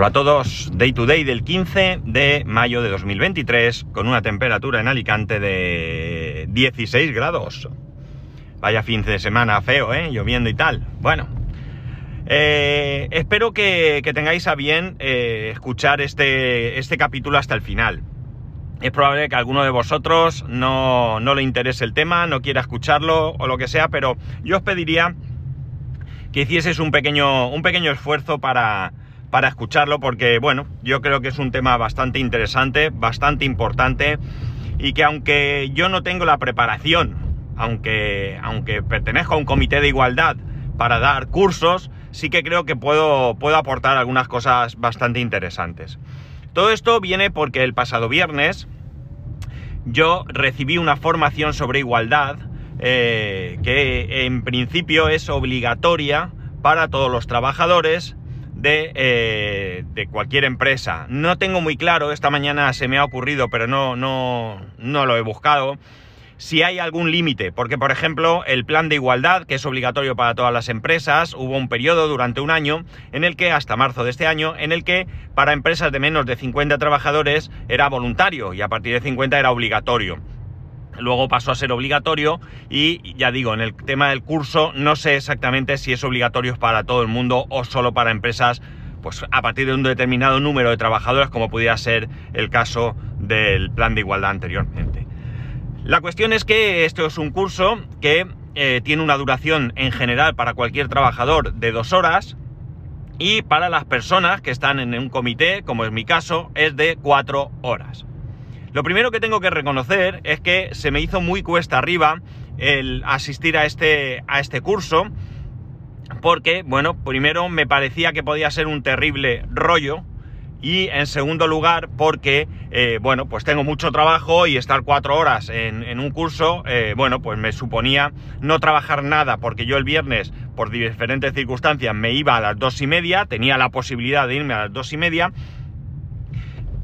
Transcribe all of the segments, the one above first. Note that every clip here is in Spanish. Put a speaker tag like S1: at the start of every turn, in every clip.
S1: Hola a todos, Day to Day del 15 de mayo de 2023 con una temperatura en Alicante de 16 grados. Vaya fin de semana feo, ¿eh? Lloviendo y tal. Bueno, eh, espero que, tengáis a bien eh, escuchar este, este capítulo hasta el final. Es probable que alguno de vosotros no, no le interese el tema, no quiera escucharlo o lo que sea, pero yo os pediría que hicieses un pequeño, un pequeño esfuerzo para, para escucharlo porque, bueno, yo creo que es un tema bastante interesante, bastante importante y que aunque yo no tengo la preparación, aunque, aunque pertenezco a un comité de igualdad para dar cursos, sí que creo que puedo, puedo aportar algunas cosas bastante interesantes. Todo esto viene porque el pasado viernes yo recibí una formación sobre igualdad eh, que en principio es obligatoria para todos los trabajadores eh, de, cualquier empresa. No tengo muy claro, esta mañana se me ha ocurrido, pero no, no, no lo he buscado, si hay algún límite, porque por ejemplo el plan de igualdad, que es obligatorio para todas las empresas, hubo un periodo durante un año en el que, hasta marzo de este año, en el que para empresas de menos de 50 trabajadores era voluntario y a partir de 50 era obligatorio luego pasó a ser obligatorio y ya digo, en el tema del curso no sé exactamente si es obligatorio para todo el mundo o solo para empresas pues a partir de un determinado número de trabajadores como pudiera ser el caso del plan de igualdad anteriormente. La cuestión es que esto es un curso que eh, tiene una duración en general para cualquier trabajador de dos horas y para las personas que están en un comité, como es mi caso, es de cuatro horas. Lo primero que tengo que reconocer es que se me hizo muy cuesta arriba el asistir a este, a este curso, porque, bueno, primero me parecía que podía ser un terrible rollo, y en segundo lugar porque, eh, bueno, pues tengo mucho trabajo y estar cuatro horas en, un curso, eh, bueno, pues me suponía no trabajar nada porque yo el viernes, por diferentes circunstancias, me iba a las dos y media, tenía la posibilidad de irme a las dos y media,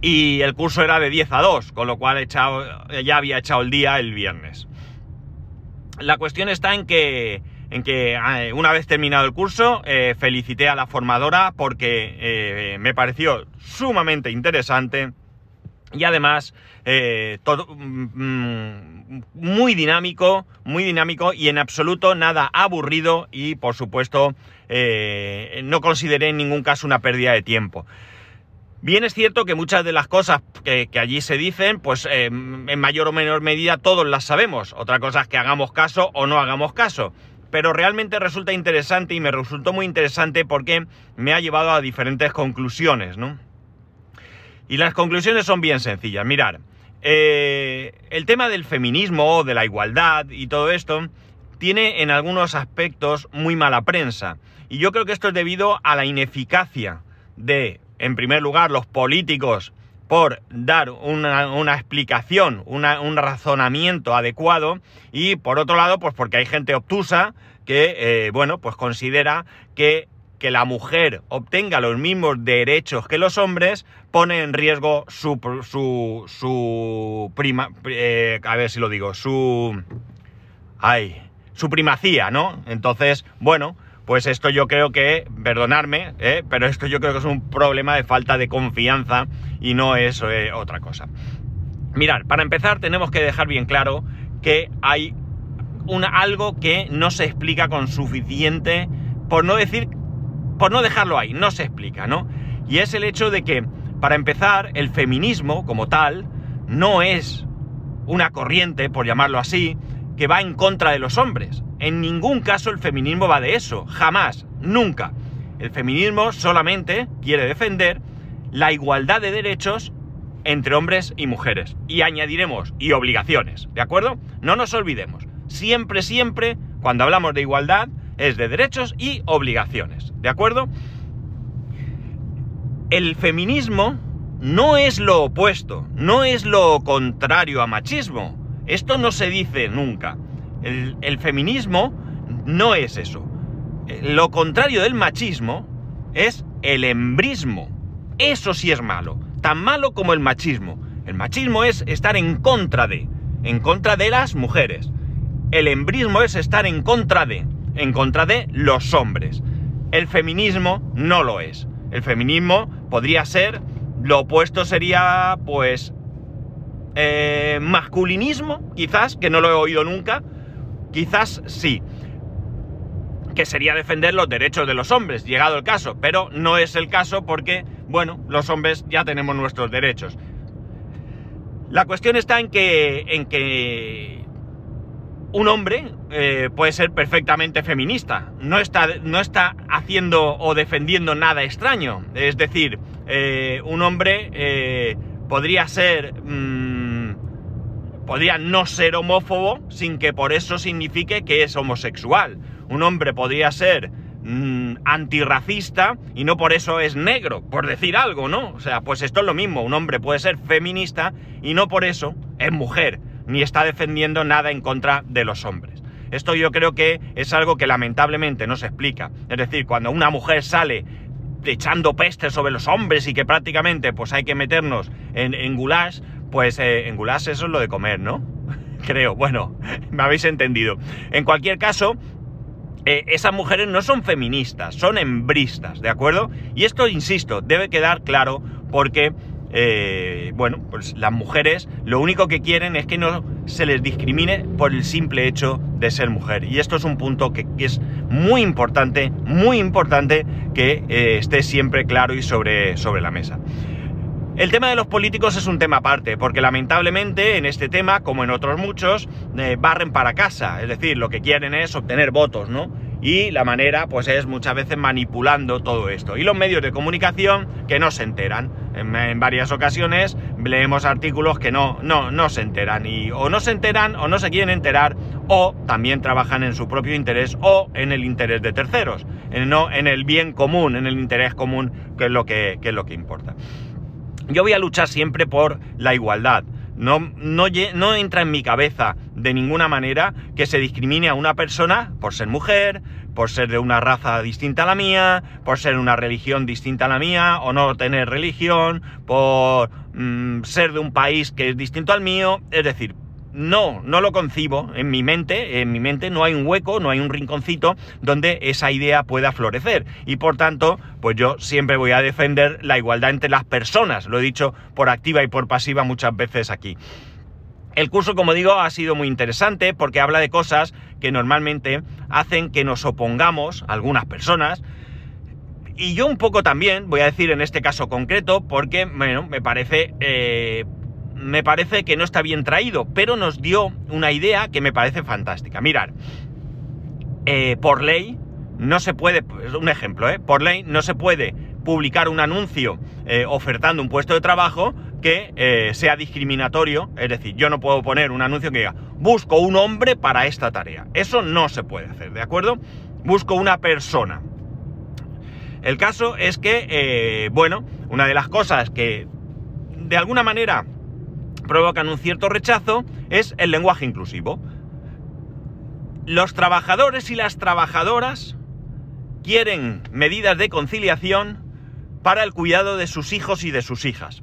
S1: y el curso era de 10 a 2, con lo cual ya había echado el día el viernes. La cuestión está en que, en que ah, una vez terminado el curso, eh, felicité a la formadora porque eh, me pareció sumamente interesante y además eh, mm, muy dinámico, muy dinámico y en absoluto nada aburrido y por supuesto no consideré en ningún caso una pérdida de tiempo. Bien es cierto que muchas de las cosas que, allí se dicen, pues eh, en mayor o menor medida todos las sabemos. Otra cosa es que hagamos caso o no hagamos caso. Pero realmente resulta interesante y me resultó muy interesante porque me ha llevado a diferentes conclusiones, ¿no? Y las conclusiones son bien sencillas. Mirar, eh, el tema del feminismo, de la igualdad y todo esto tiene en algunos aspectos muy mala prensa. Y yo creo que esto es debido a la ineficacia de en primer lugar, los políticos por dar una, explicación, un razonamiento adecuado y por otro lado, pues porque hay gente obtusa que, eh, bueno, pues considera que que la mujer obtenga los mismos derechos que los hombres pone en riesgo su, su, su prima, eh, a ver si lo digo, su, ay, su primacía, ¿no? Entonces, bueno, pues esto yo creo que, perdonarme, ¿eh? pero esto yo creo que es un problema de falta de confianza y no es eh, otra cosa. Mirad, para empezar tenemos que dejar bien claro que hay una, algo que no se explica con suficiente, por no decir, por no dejarlo ahí, no se explica, ¿no? Y es el hecho de que, para empezar, el feminismo como tal no es una corriente, por llamarlo así, que va en contra de los hombres. En ningún caso el feminismo va de eso, jamás, nunca. El feminismo solamente quiere defender la igualdad de derechos entre hombres y mujeres. Y añadiremos, y obligaciones, ¿de acuerdo? No nos olvidemos. Siempre, siempre, cuando hablamos de igualdad, es de derechos y obligaciones, ¿de acuerdo? El feminismo no es lo opuesto, no es lo contrario a machismo. Esto no se dice nunca. El, feminismo no es eso. Lo contrario del machismo es el embrismo. Eso sí es malo. Tan malo como el machismo. El machismo es estar en contra de, en contra de las mujeres. El embrismo es estar en contra de, en contra de los hombres. El feminismo no lo es. El feminismo podría ser, lo opuesto sería, pues, eh, masculinismo, quizás, que no lo he oído nunca, quizás sí, que sería defender los derechos de los hombres, llegado el caso, pero no es el caso porque, bueno, los hombres ya tenemos nuestros derechos. La cuestión está en que, en que un hombre eh, puede ser perfectamente feminista. No está, no está haciendo o defendiendo nada extraño. Es decir, eh, un hombre eh, podría ser. Mm, podría no ser homófobo sin que por eso signifique que es homosexual. Un hombre podría ser mm, antirracista y no por eso es negro, por decir algo, ¿no? O sea, pues esto es lo mismo. Un hombre puede ser feminista y no por eso es mujer ni está defendiendo nada en contra de los hombres. Esto yo creo que es algo que lamentablemente no se explica. Es decir, cuando una mujer sale echando peste sobre los hombres y que prácticamente pues hay que meternos en, en pues eh, en goulash eso es lo de comer, ¿no? creo, bueno, me habéis entendido. En cualquier caso, eh, esas mujeres no son feministas, son hembristas, ¿de acuerdo? Y esto, insisto, debe quedar claro porque eh, bueno, pues las mujeres lo único que quieren es que no se les discrimine por el simple hecho de ser mujer. Y esto es un punto que, es muy importante, muy importante que esté siempre claro y sobre, sobre la mesa. El tema de los políticos es un tema aparte, porque lamentablemente en este tema, como en otros muchos, eh, barren para casa, es decir, lo que quieren es obtener votos, ¿no? Y la manera, pues es muchas veces manipulando todo esto. Y los medios de comunicación que no se enteran. En, varias ocasiones leemos artículos que no, no, no se enteran. Y o no se enteran o no se quieren enterar, o también trabajan en su propio interés o en el interés de terceros. No en el bien común, en el interés común, que es lo que es lo que importa. Yo voy a luchar siempre por la igualdad. No, no, no, entra en mi cabeza de ninguna manera que se discrimine a una persona por ser mujer, por ser de una raza distinta a la mía, por ser una religión distinta a la mía, o no tener religión, por mm, ser de un país que es distinto al mío. Es decir, no, no lo concibo en mi mente, en mi mente no hay un hueco, no hay un rinconcito donde esa idea pueda florecer. Y por tanto, pues yo siempre voy a defender la igualdad entre las personas, lo he dicho por activa y por pasiva muchas veces aquí. El curso, como digo, ha sido muy interesante porque habla de cosas que normalmente hacen que nos opongamos, algunas personas, y yo un poco también, voy a decir en este caso concreto, porque, bueno, me parece eh, me parece que no está bien traído, pero nos dio una idea que me parece fantástica. Mirar, eh, por ley no se puede, un ejemplo, ¿eh? por ley no se puede publicar un anuncio eh, ofertando un puesto de trabajo que eh, sea discriminatorio, es decir, yo no puedo poner un anuncio que diga, busco un hombre para esta tarea. Eso no se puede hacer, ¿de acuerdo? Busco una persona. El caso es que, bueno, una de las cosas que de alguna manera provocan un cierto rechazo es el lenguaje inclusivo. Los trabajadores y las trabajadoras quieren medidas de conciliación para el cuidado de sus hijos y de sus hijas.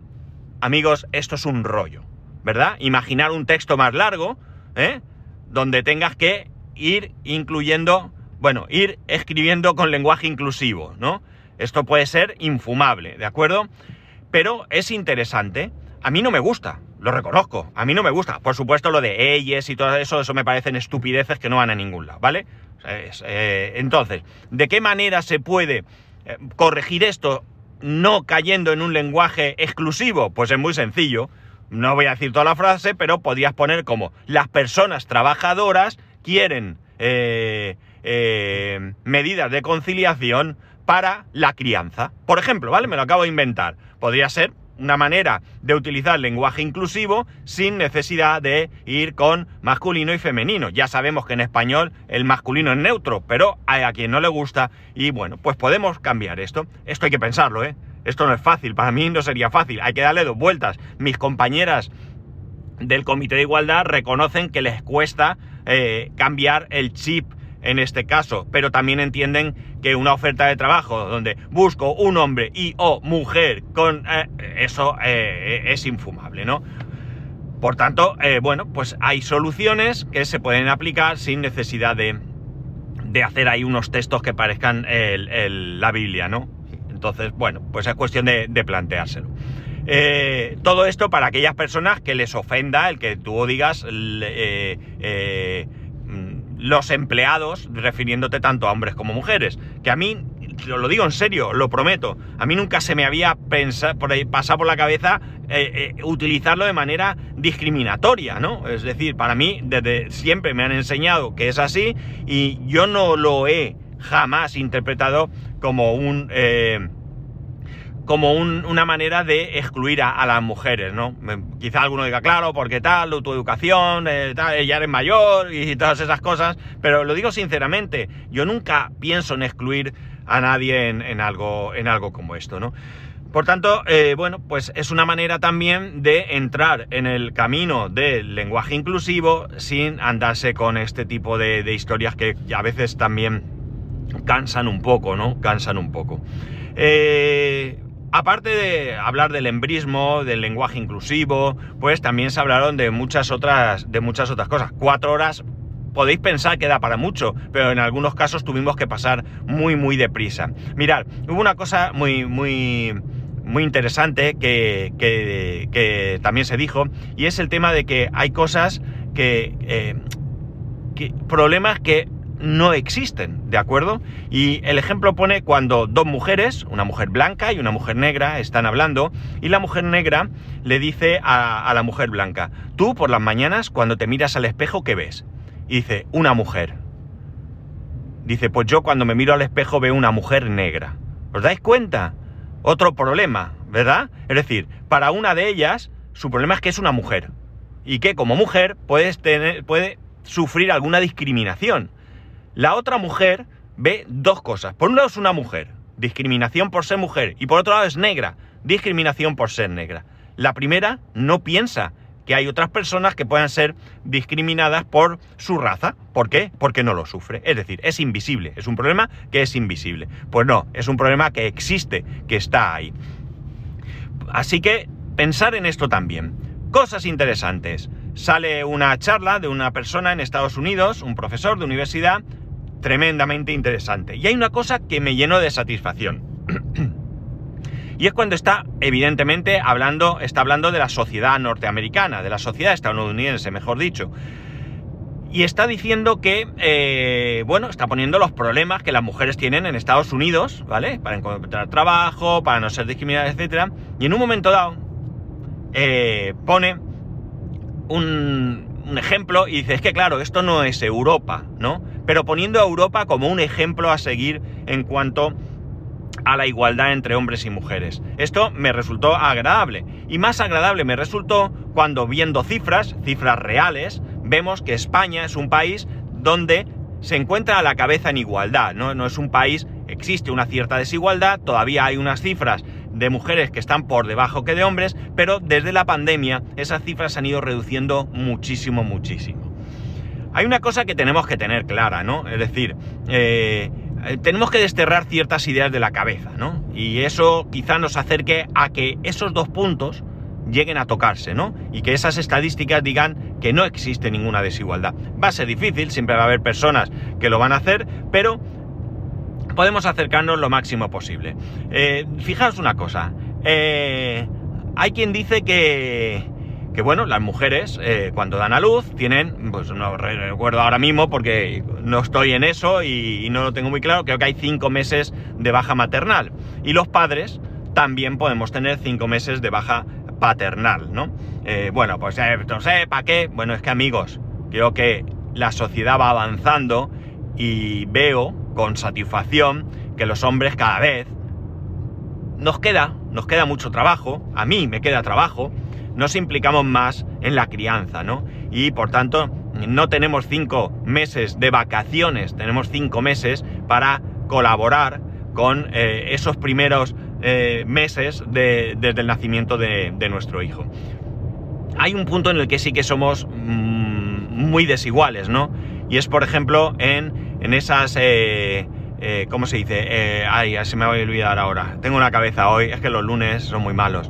S1: Amigos, esto es un rollo, ¿verdad? Imaginar un texto más largo, ¿eh? Donde tengas que ir incluyendo, bueno, ir escribiendo con lenguaje inclusivo, ¿no? Esto puede ser infumable, ¿de acuerdo? Pero es interesante. A mí no me gusta, lo reconozco, a mí no me gusta. Por supuesto, lo de ellos y todo eso, eso me parecen estupideces que no van a ningún lado, ¿vale? Eh, entonces, ¿de qué manera se puede eh, corregir esto no cayendo en un lenguaje exclusivo? Pues es muy sencillo. No voy a decir toda la frase, pero podrías poner como las personas trabajadoras quieren eh, medidas de conciliación para la crianza. Por ejemplo, ¿vale? Me lo acabo de inventar. Podría ser una manera de utilizar lenguaje inclusivo sin necesidad de ir con masculino y femenino. Ya sabemos que en español el masculino es neutro, pero hay a quien no le gusta y bueno, pues podemos cambiar esto. Esto hay que pensarlo, ¿eh? Esto no es fácil, para mí no sería fácil, hay que darle dos vueltas. Mis compañeras del Comité de Igualdad reconocen que les cuesta eh, cambiar el chip en este caso, pero también entienden que una oferta de trabajo donde busco un hombre y o mujer con eh, eso eh, es infumable, ¿no? Por tanto, eh, bueno, pues hay soluciones que se pueden aplicar sin necesidad de, de hacer ahí unos textos que parezcan la Biblia, ¿no? Entonces, bueno, pues es cuestión de, planteárselo. Eh, todo esto para aquellas personas que les ofenda el que tú digas los empleados refiriéndote tanto a hombres como mujeres. Que a mí, lo digo en serio, lo prometo, a mí nunca se me había por ahí, pasado por la cabeza utilizarlo de manera discriminatoria, ¿no? Es decir, para mí desde siempre me han enseñado que es así y yo no lo he jamás interpretado como un... Eh, como una manera de excluir a, las mujeres, ¿no? Quizá alguno diga, claro, porque tal, tu educación, eh, tal, ella eres mayor y todas esas cosas, pero lo digo sinceramente, yo nunca pienso en excluir a nadie en, algo, en algo como esto, ¿no? Por tanto, eh, bueno, pues es una manera también de entrar en el camino del lenguaje inclusivo sin andarse con este tipo de, de historias que a veces también cansan un poco, ¿no? Cansan un poco. Eh, aparte de hablar del embrismo, del lenguaje inclusivo, pues también se hablaron de muchas otras, de muchas otras cosas. Cuatro horas podéis pensar que da para mucho, pero en algunos casos tuvimos que pasar muy, muy deprisa. Mirad, hubo una cosa muy, muy, muy interesante que, que, también se dijo, y es el tema de que hay cosas que, eh, que problemas que no existen, ¿de acuerdo? Y el ejemplo pone cuando dos mujeres, una mujer blanca y una mujer negra, están hablando y la mujer negra le dice a, la mujer blanca, tú por las mañanas cuando te miras al espejo, ¿qué ves? Y dice, una mujer. Dice, pues yo cuando me miro al espejo veo una mujer negra. ¿Os dais cuenta? Otro problema, ¿verdad? Es decir, para una de ellas, su problema es que es una mujer. Y que como mujer puedes tener, puede sufrir alguna discriminación. La otra mujer ve dos cosas. Por un lado es una mujer, discriminación por ser mujer, y por otro lado es negra, discriminación por ser negra. La primera no piensa que hay otras personas que puedan ser discriminadas por su raza. ¿Por qué? Porque no lo sufre. Es decir, es invisible. Es un problema que es invisible. Pues no, es un problema que existe, que está ahí. Así que pensar en esto también. Cosas interesantes. Sale una charla de una persona en Estados Unidos, un profesor de universidad, tremendamente interesante. Y hay una cosa que me llenó de satisfacción. y es cuando está, evidentemente, hablando, está hablando de la sociedad norteamericana, de la sociedad estadounidense, mejor dicho. Y está diciendo que, eh, bueno, está poniendo los problemas que las mujeres tienen en Estados Unidos, ¿vale? Para encontrar trabajo, para no ser discriminadas, etc. Y en un momento dado, eh, pone un, un ejemplo y dice, es que claro, esto no es Europa, ¿no? Pero poniendo a Europa como un ejemplo a seguir en cuanto a la igualdad entre hombres y mujeres. Esto me resultó agradable. Y más agradable me resultó cuando viendo cifras, cifras reales, vemos que España es un país donde se encuentra a la cabeza en igualdad, ¿no? No es un país, existe una cierta desigualdad, todavía hay unas cifras de mujeres que están por debajo que de hombres, pero desde la pandemia esas cifras se han ido reduciendo muchísimo, muchísimo. Hay una cosa que tenemos que tener clara, ¿no? Es decir, eh, tenemos que desterrar ciertas ideas de la cabeza, ¿no? Y eso quizá nos acerque a que esos dos puntos lleguen a tocarse, ¿no? Y que esas estadísticas digan que no existe ninguna desigualdad. Va a ser difícil, siempre va a haber personas que lo van a hacer, pero podemos acercarnos lo máximo posible. Eh, fijaos una cosa, eh, hay quien dice que, que bueno, las mujeres eh, cuando dan a luz tienen, pues no recuerdo ahora mismo porque no estoy en eso y, no lo tengo muy claro, creo que hay cinco meses de baja maternal. Y los padres también podemos tener cinco meses de baja paternal, ¿no? bueno, pues no sé, ¿para qué? Bueno, es que amigos, creo que la sociedad va avanzando y veo con satisfacción que los hombres cada vez nos queda, nos queda mucho trabajo, a mí me queda trabajo, nos implicamos más en la crianza, ¿no? Y por tanto, no tenemos cinco meses de vacaciones, tenemos cinco meses para colaborar con eh, esos primeros eh, meses desde el nacimiento de, nuestro hijo. Hay un punto en el que sí que somos mm, muy desiguales, ¿no? Y es, por ejemplo, en, en esas... Eh, eh, ¿Cómo se dice? Eh, ay, se me va a olvidar ahora. Tengo una cabeza hoy, es que los lunes son muy malos.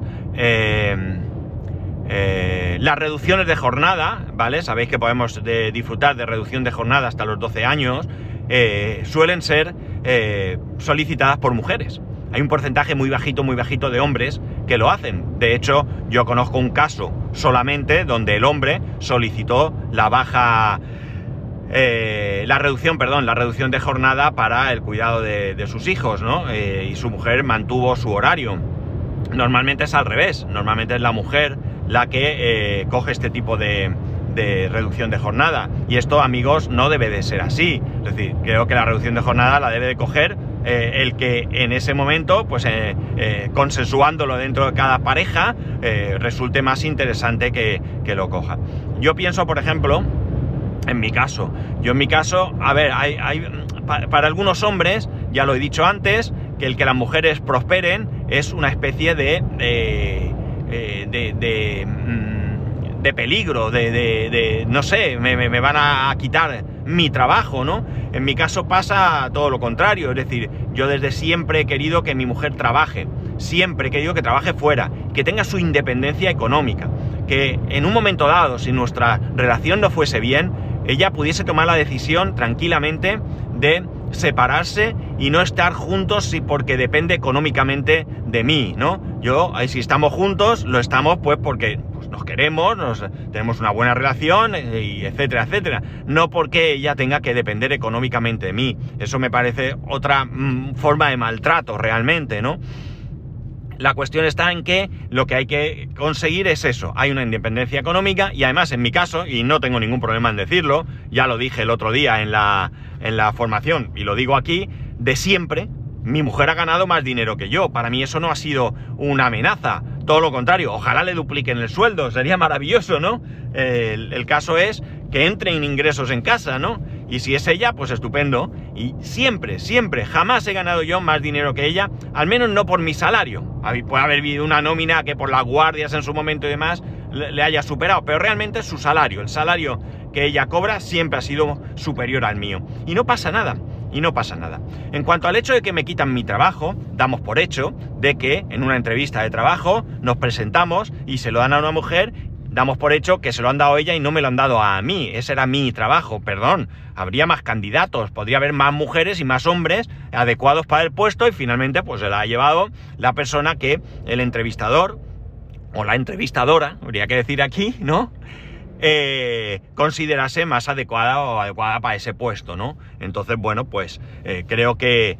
S1: Las reducciones de jornada, ¿vale? Sabéis que podemos disfrutar de reducción de jornada hasta los 12 años. suelen ser solicitadas por mujeres. hay un porcentaje muy bajito, muy bajito de hombres que lo hacen. De hecho, yo conozco un caso solamente donde el hombre solicitó la baja, eh, la reducción, perdón, la reducción de jornada para el cuidado de, sus hijos, ¿no? Eh, y su mujer mantuvo su horario. Normalmente es al revés, normalmente es la mujer la que eh, coge este tipo de, reducción de jornada. Y esto, amigos, no debe de ser así. Es decir, creo que la reducción de jornada la debe de coger eh, el que en ese momento, pues eh, consensuándolo dentro de cada pareja, resulte más interesante que, lo coja. Yo pienso, por ejemplo, en mi caso, yo en mi caso, a ver, hay, para, algunos hombres, ya lo he dicho antes, que el que las mujeres prosperen es una especie de, de, de mm, peligro, de, de, no sé, me, me, van a quitar mi trabajo, ¿no? En mi caso pasa todo lo contrario, es decir, yo desde siempre he querido que mi mujer trabaje, siempre he querido que trabaje fuera, que tenga su independencia económica, que en un momento dado, si nuestra relación no fuese bien, ella pudiese tomar la decisión tranquilamente de separarse y no estar juntos porque depende económicamente de mí, ¿no? Yo, si estamos juntos, lo estamos pues porque nos queremos, nos, tenemos una buena relación, eh, y etcétera, etcétera. No porque ella tenga que depender económicamente de mí. Eso me parece otra mm, forma de maltrato realmente, ¿no? La cuestión está en que lo que hay que conseguir es eso. Hay una independencia económica y además en mi caso, y no tengo ningún problema en decirlo, ya lo dije el otro día en la, en la formación y lo digo aquí, de siempre, mi mujer ha ganado más dinero que yo. Para mí eso no ha sido una amenaza. Todo lo contrario, ojalá le dupliquen el sueldo, sería maravilloso, ¿no? el, caso es que entren ingresos en casa, ¿no? Y si es ella, pues estupendo. Y siempre, siempre, jamás he ganado yo más dinero que ella, al menos no por mi salario. Puede haber habido una nómina que por las guardias en su momento y demás le haya superado, pero realmente su salario, el salario que ella cobra, siempre ha sido superior al mío. Y no pasa nada y no pasa nada. En cuanto al hecho de que me quitan mi trabajo, damos por hecho de que en una entrevista de trabajo nos presentamos y se lo dan a una mujer, damos por hecho que se lo han dado ella y no me lo han dado a mí. Ese era mi trabajo, perdón. Habría más candidatos, podría haber más mujeres y más hombres adecuados para el puesto y finalmente pues se la ha llevado la persona que el entrevistador o la entrevistadora, habría que decir aquí, ¿no? Eh, considerase más adecuada o adecuada para ese puesto, ¿no? Entonces, bueno, pues eh, creo que,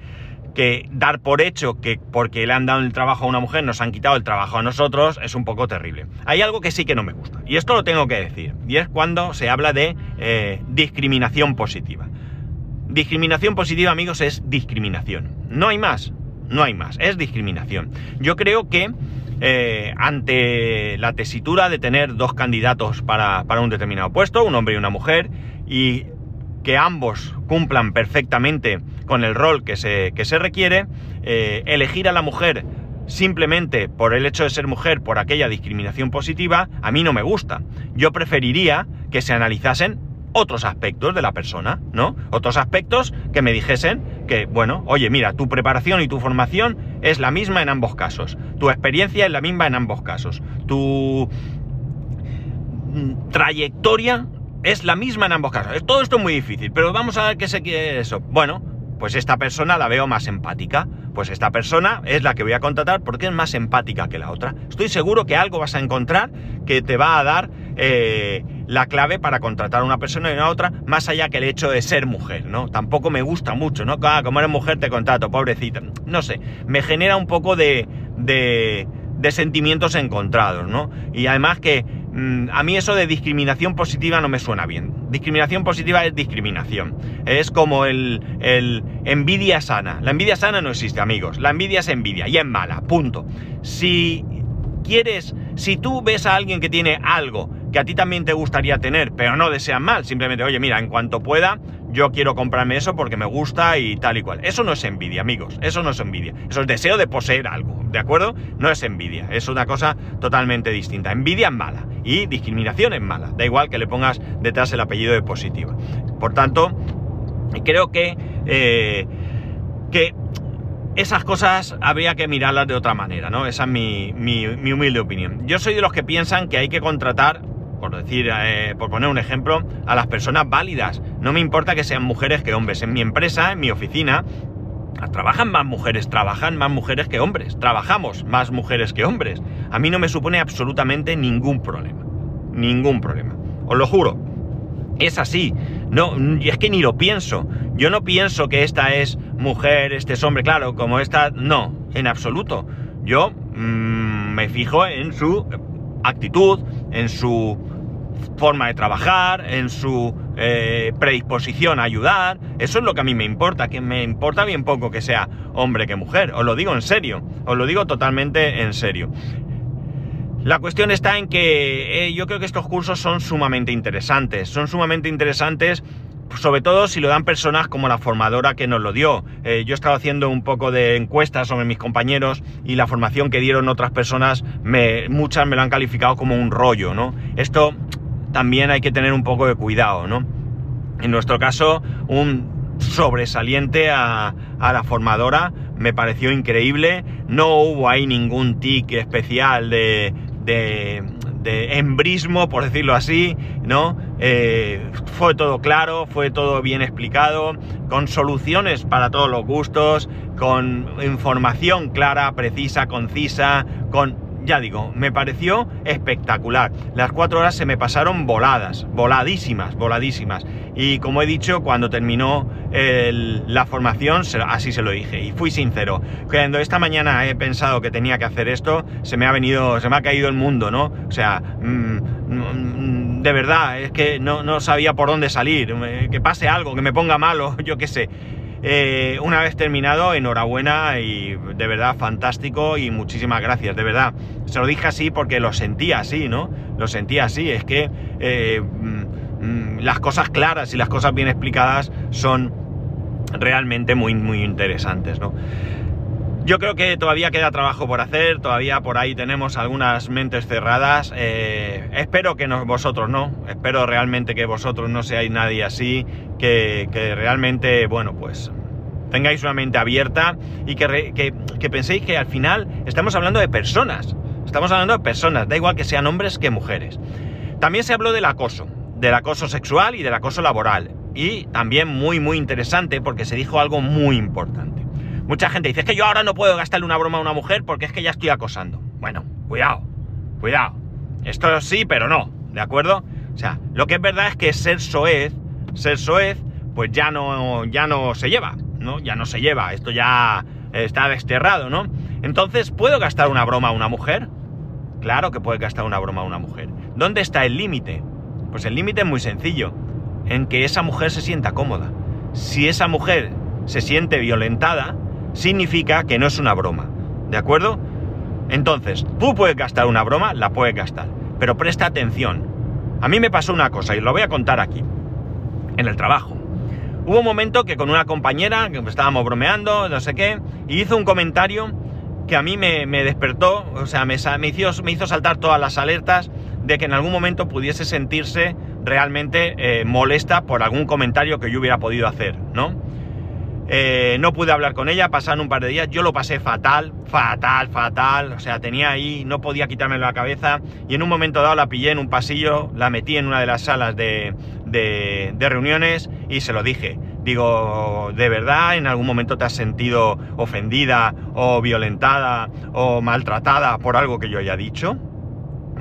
S1: dar por hecho que porque le han dado el trabajo a una mujer nos han quitado el trabajo a nosotros es un poco terrible. Hay algo que sí que no me gusta, y esto lo tengo que decir, y es cuando se habla de eh, discriminación positiva. Discriminación positiva, amigos, es discriminación. No hay más, no hay más, es discriminación. Yo creo que eh, ante la tesitura de tener dos candidatos para, un determinado puesto, un hombre y una mujer, y que ambos cumplan perfectamente con el rol que se, se requiere, eh, elegir a la mujer simplemente por el hecho de ser mujer, por aquella discriminación positiva, a mí no me gusta. Yo preferiría que se analizasen otros aspectos de la persona, ¿no? Otros aspectos que me dijesen que, bueno, oye, mira, tu preparación y tu formación es la misma en ambos casos, tu experiencia es la misma en ambos casos, tu trayectoria es la misma en ambos casos. Todo esto es muy difícil, pero vamos a ver qué se quiere eso. Bueno, pues esta persona la veo más empática. Pues esta persona es la que voy a contratar porque es más empática que la otra. Estoy seguro que algo vas a encontrar que te va a dar eh, la clave para contratar a una persona y a otra, más allá que el hecho de ser mujer, ¿no? Tampoco me gusta mucho, ¿no? Ah, como eres mujer te contrato, pobrecita. No sé, me genera un poco de, de, de sentimientos encontrados, ¿no? Y además que mm, a mí eso de discriminación positiva no me suena bien. Discriminación positiva es discriminación. Es como el, el envidia sana. La envidia sana no existe, amigos. La envidia es envidia y es mala, punto. Si quieres, si tú ves a alguien que tiene algo que a ti también te gustaría tener, pero no desean mal, simplemente, oye, mira, en cuanto pueda, yo quiero comprarme eso porque me gusta y tal y cual. Eso no es envidia, amigos, eso no es envidia, eso es deseo de poseer algo, ¿de acuerdo? No es envidia, es una cosa totalmente distinta. Envidia es mala y discriminación es mala, da igual que le pongas detrás el apellido de positiva. Por tanto, creo que, eh, que esas cosas habría que mirarlas de otra manera, ¿no? Esa es mi, mi, humilde opinión. Yo soy de los que piensan que hay que contratar por decir, eh, por poner un ejemplo, a las personas válidas. No me importa que sean mujeres que hombres. En mi empresa, en mi oficina, trabajan más mujeres, trabajan más mujeres que hombres, trabajamos más mujeres que hombres. A mí no me supone absolutamente ningún problema, ningún problema, os lo juro. Es así, no, y es que ni lo pienso. Yo no pienso que esta es mujer, este es hombre, claro, como esta, no, en absoluto. Yo mmm, me fijo en su actitud, en su forma de trabajar, en su eh, predisposición a ayudar. Eso es lo que a mí me importa, que me importa bien poco que sea hombre que mujer. Os lo digo en serio, os lo digo totalmente en serio. La cuestión está en que eh, yo creo que estos cursos son sumamente interesantes. Son sumamente interesantes sobre todo si lo dan personas como la formadora que nos lo dio. Eh, yo he estado haciendo un poco de encuestas sobre mis compañeros y la formación que dieron otras personas, me, muchas me lo han calificado como un rollo, ¿no? Esto también hay que tener un poco de cuidado, ¿no? En nuestro caso, un sobresaliente a, la formadora, me pareció increíble, no hubo ahí ningún tic especial de, de, de embrismo, por decirlo así, ¿no? Eh, fue todo claro, fue todo bien explicado, con soluciones para todos los gustos, con información clara, precisa, concisa, con ya digo, me pareció espectacular. Las cuatro horas se me pasaron voladas, voladísimas, voladísimas. Y como he dicho, cuando terminó la formación, así se lo dije. Y fui sincero. Cuando esta mañana he pensado que tenía que hacer esto, se me ha venido, se me ha caído el mundo, ¿no? O sea, mm, mm, de verdad, es que no, no sabía por dónde salir. Que pase algo, que me ponga malo, yo qué sé. Eh, una vez terminado, enhorabuena y de verdad fantástico y muchísimas gracias, de verdad. Se lo dije así porque lo sentía así, ¿no? Lo sentía así, es que eh, mm, mm, las cosas claras y las cosas bien explicadas son realmente muy, muy interesantes, ¿no? Yo creo que todavía queda trabajo por hacer, todavía por ahí tenemos algunas mentes cerradas. Eh, espero que vosotros no, espero realmente que vosotros no seáis nadie así, que, realmente, bueno, pues tengáis una mente abierta y que, que, penséis que al final estamos hablando de personas, estamos hablando de personas, da igual que sean hombres que mujeres. También se habló del acoso, del acoso sexual y del acoso laboral. Y también muy, muy interesante porque se dijo algo muy importante. Mucha gente dice, que yo ahora no puedo gastarle una broma a una mujer porque es que ya estoy acosando. Bueno, cuidado, cuidado. Esto sí, pero no, ¿de acuerdo? O sea, lo que es verdad es que ser soez, ser soez, pues ya no, ya no se lleva, ¿no? Ya no se lleva, esto ya está desterrado, ¿no? Entonces, ¿puedo gastar una broma a una mujer? Claro que puedes gastar una broma a una mujer. ¿Dónde está el límite? Pues el límite es muy sencillo, en que esa mujer se sienta cómoda. Si esa mujer se siente violentada, significa que no es una broma. ¿De acuerdo? Entonces, tú puedes gastar una broma, la puedes gastar. Pero presta atención. A mí me pasó una cosa y lo voy a contar aquí. En el trabajo. Hubo un momento que con una compañera, que estábamos bromeando, no sé qué, y hizo un comentario que a mí me, despertó, o sea, me, hizo, me, hizo, saltar todas las alertas de que en algún momento pudiese sentirse realmente eh, molesta por algún comentario que yo hubiera podido hacer, ¿no? Eh, no pude hablar con ella, pasaron un par de días, yo lo pasé fatal, fatal, fatal, o sea, tenía ahí, no podía quitarme la cabeza y en un momento dado la pillé en un pasillo, la metí en una de las salas de, de, reuniones y se lo dije. Digo, ¿de verdad en algún momento te has sentido ofendida o violentada o maltratada por algo que yo haya dicho?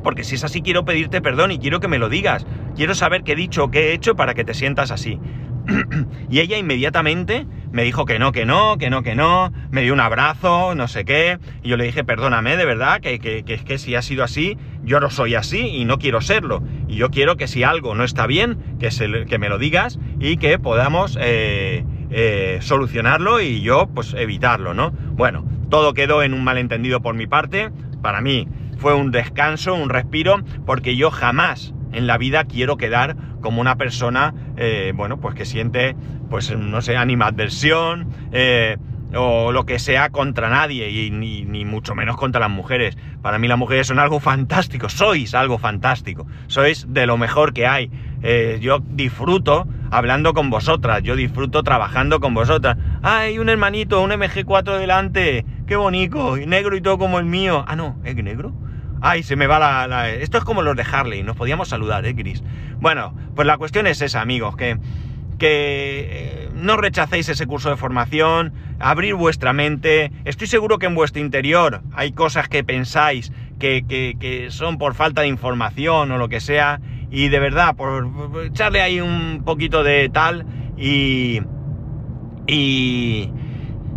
S1: Porque si es así quiero pedirte perdón y quiero que me lo digas. Quiero saber qué he dicho o qué he hecho para que te sientas así. y ella inmediatamente me dijo que no, que no, que no, que no, me dio un abrazo, no sé qué, y yo le dije, perdóname, de verdad, que, que, que, que si ha sido así, yo no soy así y no quiero serlo. Y yo quiero que si algo no está bien, que, se, que me lo digas y que podamos eh, eh, solucionarlo y yo, pues, evitarlo, ¿no? Bueno, todo quedó en un malentendido por mi parte, para mí fue un descanso, un respiro, porque yo jamás en la vida quiero quedar como una persona, eh, bueno, pues que siente, pues no sé, animadversión eh, o lo que sea contra nadie y ni, mucho menos contra las mujeres. Para mí las mujeres son algo fantástico, sois algo fantástico, sois de lo mejor que hay. Eh, yo disfruto hablando con vosotras, yo disfruto trabajando con vosotras. ¡Ay, un hermanito, un MG4 delante! ¡Qué bonito! Y negro y todo como el mío. Ah, no, ¿es negro? Ay, se me va la, Esto es como los de Harley, nos podíamos saludar, ¿eh, Gris? Bueno, pues la cuestión es esa, amigos, que, que eh, no rechacéis ese curso de formación. abrir vuestra mente. Estoy seguro que en vuestro interior hay cosas que pensáis que, que son por falta de información o lo que sea. Y de verdad, por, echarle ahí un poquito de tal y... y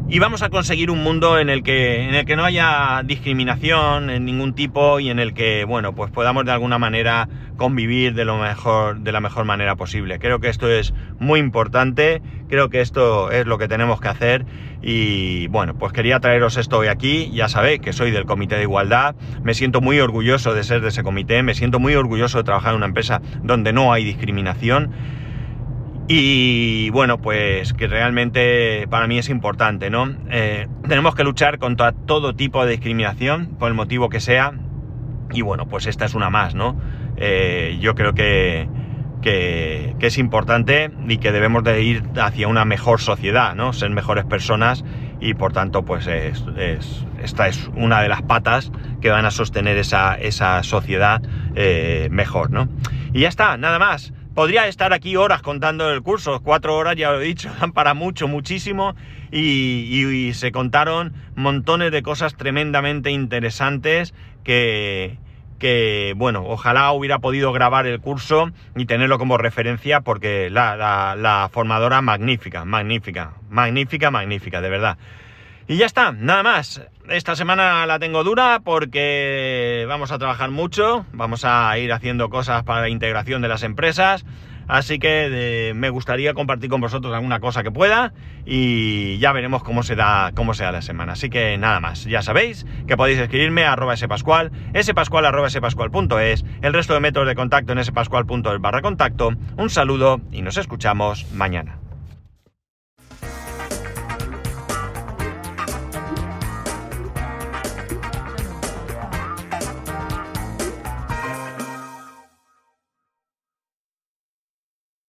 S1: y vamos a conseguir un mundo en el que en el que no haya discriminación en ningún tipo y en el que bueno pues podamos de alguna manera convivir de lo mejor de la mejor manera posible. Creo que esto es muy importante creo que esto es lo que tenemos que hacer y bueno pues quería traeros esto hoy aquí. Ya sabéis que soy del comité de igualdad me siento muy orgulloso de ser de ese comité me siento muy orgulloso de trabajar en una empresa donde no hay discriminación y bueno, pues que realmente para mí es importante, ¿no? Eh, tenemos que luchar contra todo tipo de discriminación, por el motivo que sea. Y bueno, pues esta es una más, ¿no? Eh, yo creo que, que, es importante y que debemos de ir hacia una mejor sociedad, ¿no? Ser mejores personas y por tanto, pues esta es una de las patas que van a sostener esa, esa sociedad eh, mejor, ¿no? Y ya está, nada más. Podría estar aquí horas contando el curso, cuatro horas ya lo he dicho, dan para mucho, muchísimo, y, se contaron montones de cosas tremendamente interesantes que, que, bueno, ojalá hubiera podido grabar el curso y tenerlo como referencia porque la, la, la formadora magnífica, magnífica, magnífica, magnífica, de verdad. Y ya está, nada más. Esta semana la tengo dura porque vamos a trabajar mucho, vamos a ir haciendo cosas para la integración de las empresas, así que me gustaría compartir con vosotros alguna cosa que pueda y ya veremos cómo se da, cómo se la semana. Así que nada más, ya sabéis que podéis escribirme a arroba spascual, spascual arroba spascual.es, el resto de métodos de contacto en spascual.es barra contacto. Un saludo y nos escuchamos mañana.